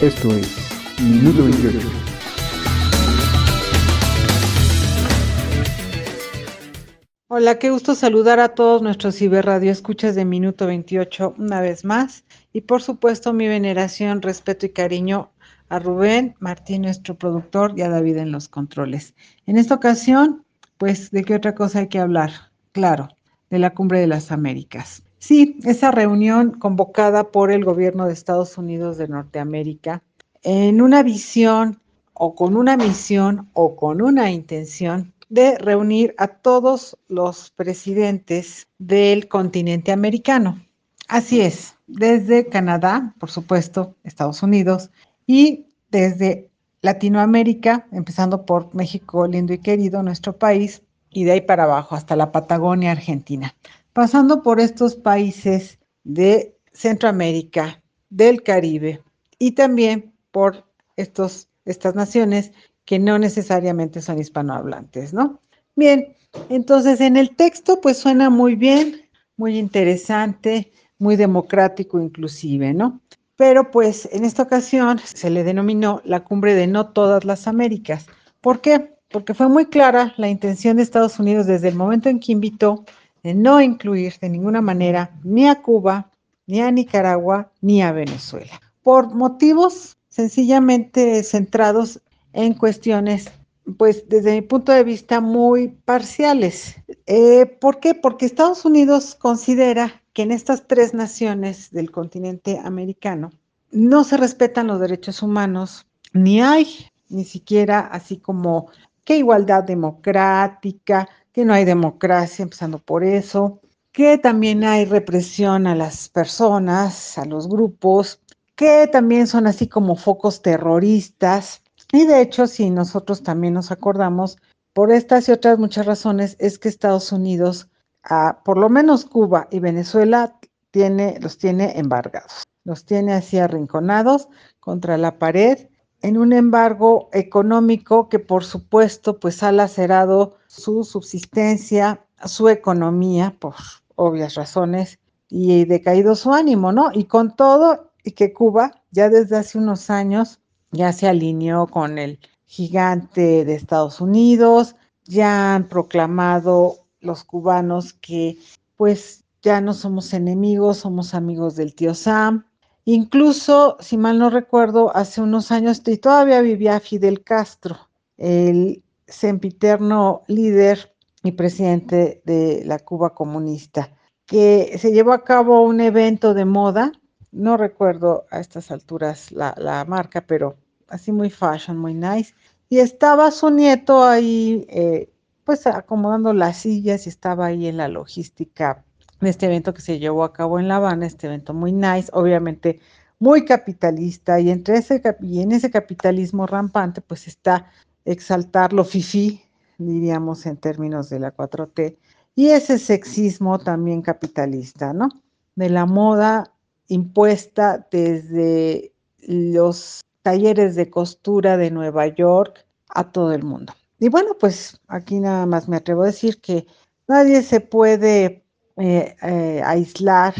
Esto es Minuto 28. Hola, qué gusto saludar a todos nuestros ciberradio escuchas de Minuto 28 una vez más. Y por supuesto, mi veneración, respeto y cariño a Rubén Martín, nuestro productor, y a David en los controles. En esta ocasión, pues, ¿de qué otra cosa hay que hablar? Claro, de la Cumbre de las Américas. Sí, esa reunión convocada por el gobierno de Estados Unidos de Norteamérica en una visión o con una misión o con una intención de reunir a todos los presidentes del continente americano. Así es, desde Canadá, por supuesto, Estados Unidos, y desde Latinoamérica, empezando por México lindo y querido, nuestro país, y de ahí para abajo hasta la Patagonia, Argentina pasando por estos países de Centroamérica, del Caribe y también por estos, estas naciones que no necesariamente son hispanohablantes, ¿no? Bien, entonces en el texto pues suena muy bien, muy interesante, muy democrático inclusive, ¿no? Pero pues en esta ocasión se le denominó la cumbre de no todas las Américas. ¿Por qué? Porque fue muy clara la intención de Estados Unidos desde el momento en que invitó de no incluir de ninguna manera ni a Cuba, ni a Nicaragua, ni a Venezuela, por motivos sencillamente centrados en cuestiones, pues desde mi punto de vista, muy parciales. Eh, ¿Por qué? Porque Estados Unidos considera que en estas tres naciones del continente americano no se respetan los derechos humanos, ni hay ni siquiera así como que igualdad democrática, que no hay democracia, empezando por eso, que también hay represión a las personas, a los grupos, que también son así como focos terroristas. Y de hecho, si nosotros también nos acordamos, por estas y otras muchas razones, es que Estados Unidos, por lo menos Cuba y Venezuela, tiene, los tiene embargados, los tiene así arrinconados contra la pared en un embargo económico que por supuesto pues ha lacerado su subsistencia, su economía por obvias razones y decaído su ánimo, ¿no? Y con todo y que Cuba ya desde hace unos años ya se alineó con el gigante de Estados Unidos, ya han proclamado los cubanos que pues ya no somos enemigos, somos amigos del tío Sam, Incluso, si mal no recuerdo, hace unos años y todavía vivía Fidel Castro, el sempiterno líder y presidente de la Cuba comunista, que se llevó a cabo un evento de moda, no recuerdo a estas alturas la, marca, pero así muy fashion, muy nice, y estaba su nieto ahí, eh, pues acomodando las sillas y estaba ahí en la logística de este evento que se llevó a cabo en La Habana, este evento muy nice, obviamente muy capitalista, y, entre ese, y en ese capitalismo rampante, pues está exaltar lo fifi, diríamos en términos de la 4T, y ese sexismo también capitalista, ¿no? De la moda impuesta desde los talleres de costura de Nueva York a todo el mundo. Y bueno, pues aquí nada más me atrevo a decir que nadie se puede eh, eh, aislar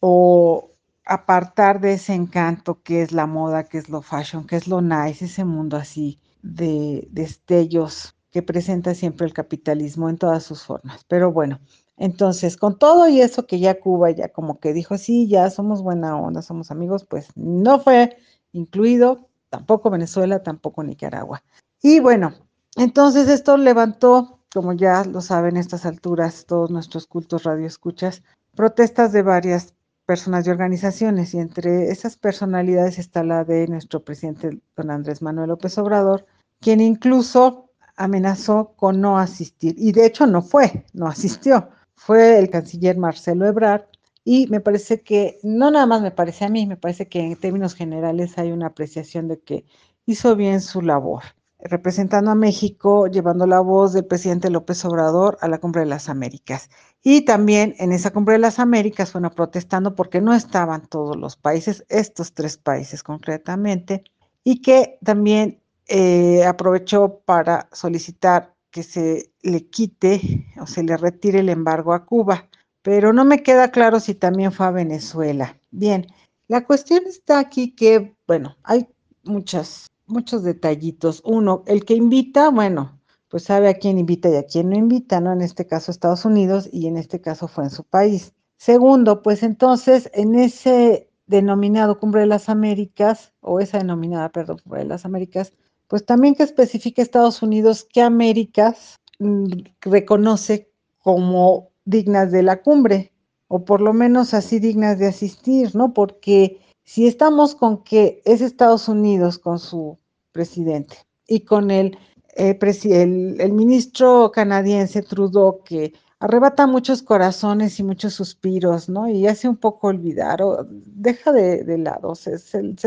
o apartar de ese encanto que es la moda, que es lo fashion, que es lo nice, ese mundo así de destellos que presenta siempre el capitalismo en todas sus formas. Pero bueno, entonces con todo y eso que ya Cuba ya como que dijo, sí, ya somos buena onda, somos amigos, pues no fue incluido tampoco Venezuela, tampoco Nicaragua. Y bueno, entonces esto levantó como ya lo saben a estas alturas todos nuestros cultos radioescuchas, protestas de varias personas y organizaciones, y entre esas personalidades está la de nuestro presidente don Andrés Manuel López Obrador, quien incluso amenazó con no asistir, y de hecho no fue, no asistió, fue el canciller Marcelo Ebrard, y me parece que, no nada más me parece a mí, me parece que en términos generales hay una apreciación de que hizo bien su labor representando a México, llevando la voz del presidente López Obrador a la Cumbre de las Américas. Y también en esa Cumbre de las Américas, bueno, protestando porque no estaban todos los países, estos tres países concretamente, y que también eh, aprovechó para solicitar que se le quite o se le retire el embargo a Cuba. Pero no me queda claro si también fue a Venezuela. Bien, la cuestión está aquí que, bueno, hay muchas, muchos detallitos. Uno, el que invita, bueno, pues sabe a quién invita y a quién no invita, ¿no? En este caso Estados Unidos y en este caso fue en su país. Segundo, pues entonces en ese denominado Cumbre de las Américas, o esa denominada, perdón, Cumbre de las Américas, pues también que especifique Estados Unidos qué Américas mm, reconoce como dignas de la cumbre, o por lo menos así dignas de asistir, ¿no? Porque si estamos con que es Estados Unidos con su presidente y con el, eh, el, el ministro canadiense Trudeau que arrebata muchos corazones y muchos suspiros, ¿no? Y hace un poco olvidar, o deja de, lado, se,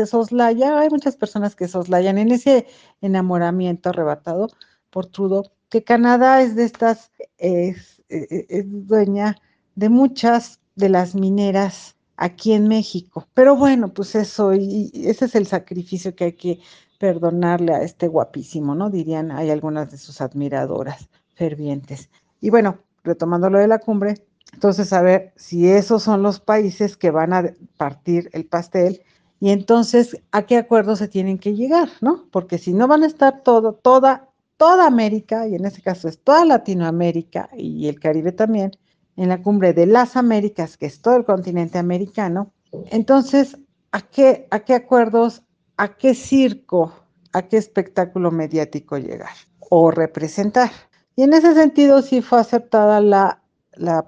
soslaya, hay muchas personas que soslayan en ese enamoramiento arrebatado por Trudeau, que Canadá es de estas, es, es dueña de muchas de las mineras aquí en México. Pero bueno, pues eso, y ese es el sacrificio que hay que perdonarle a este guapísimo, ¿no? Dirían, hay algunas de sus admiradoras fervientes. Y bueno, retomando lo de la cumbre, entonces a ver si esos son los países que van a partir el pastel y entonces a qué acuerdos se tienen que llegar, ¿no? Porque si no van a estar todo, toda, toda América, y en este caso es toda Latinoamérica y el Caribe también, en la cumbre de las Américas, que es todo el continente americano, entonces, ¿a qué, a qué acuerdos, a qué circo, a qué espectáculo mediático llegar o representar? Y en ese sentido sí fue aceptada la,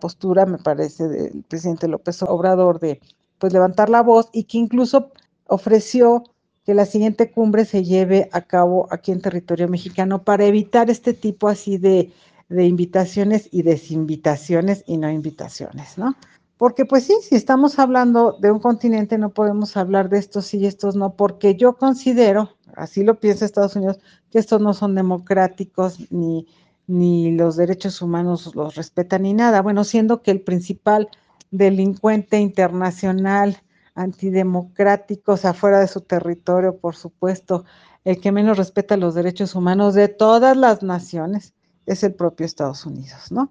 postura, me parece, del presidente López Obrador de pues levantar la voz y que incluso ofreció que la siguiente cumbre se lleve a cabo aquí en territorio mexicano para evitar este tipo así de, de invitaciones y desinvitaciones y no invitaciones, ¿no? Porque pues sí, si estamos hablando de un continente no podemos hablar de estos sí y estos no, porque yo considero, así lo piensa Estados Unidos, que estos no son democráticos ni, ni los derechos humanos los respetan ni nada. Bueno, siendo que el principal delincuente internacional antidemocrático, o sea, fuera de su territorio, por supuesto, el que menos respeta los derechos humanos de todas las naciones es el propio Estados Unidos, ¿no?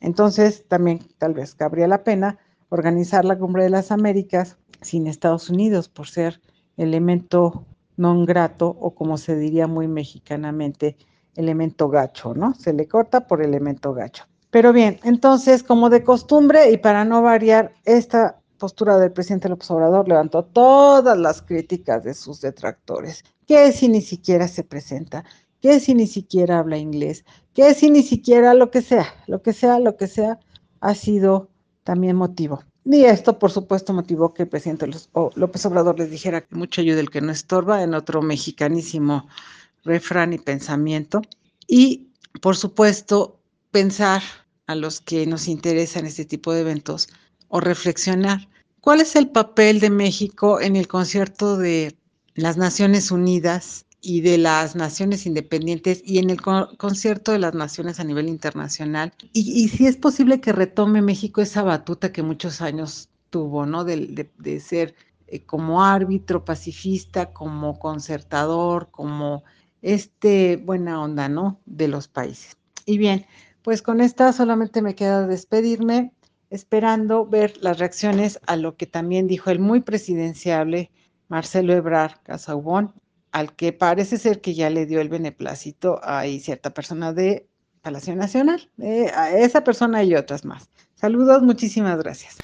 Entonces, también tal vez cabría la pena organizar la Cumbre de las Américas sin Estados Unidos por ser elemento non grato o como se diría muy mexicanamente, elemento gacho, ¿no? Se le corta por elemento gacho. Pero bien, entonces, como de costumbre y para no variar, esta postura del presidente López Obrador levantó todas las críticas de sus detractores. ¿Qué si ni siquiera se presenta? ¿Qué si ni siquiera habla inglés? ¿Qué si ni siquiera lo que sea? Lo que sea, lo que sea, ha sido también motivo. Y esto, por supuesto, motivó que el presidente López Obrador les dijera que mucho ayuda el que no estorba, en otro mexicanísimo refrán y pensamiento. Y, por supuesto, pensar a los que nos interesan este tipo de eventos o reflexionar cuál es el papel de México en el concierto de las Naciones Unidas y de las naciones independientes y en el concierto de las naciones a nivel internacional. Y, si es posible que retome México esa batuta que muchos años tuvo, ¿no? De, de ser eh, como árbitro pacifista, como concertador, como este buena onda, ¿no? De los países. Y bien, pues con esta solamente me queda despedirme, esperando ver las reacciones a lo que también dijo el muy presidenciable Marcelo Ebrard Casaubón, al que parece ser que ya le dio el beneplácito a cierta persona de Palacio Nacional, a esa persona y otras más. Saludos, muchísimas gracias.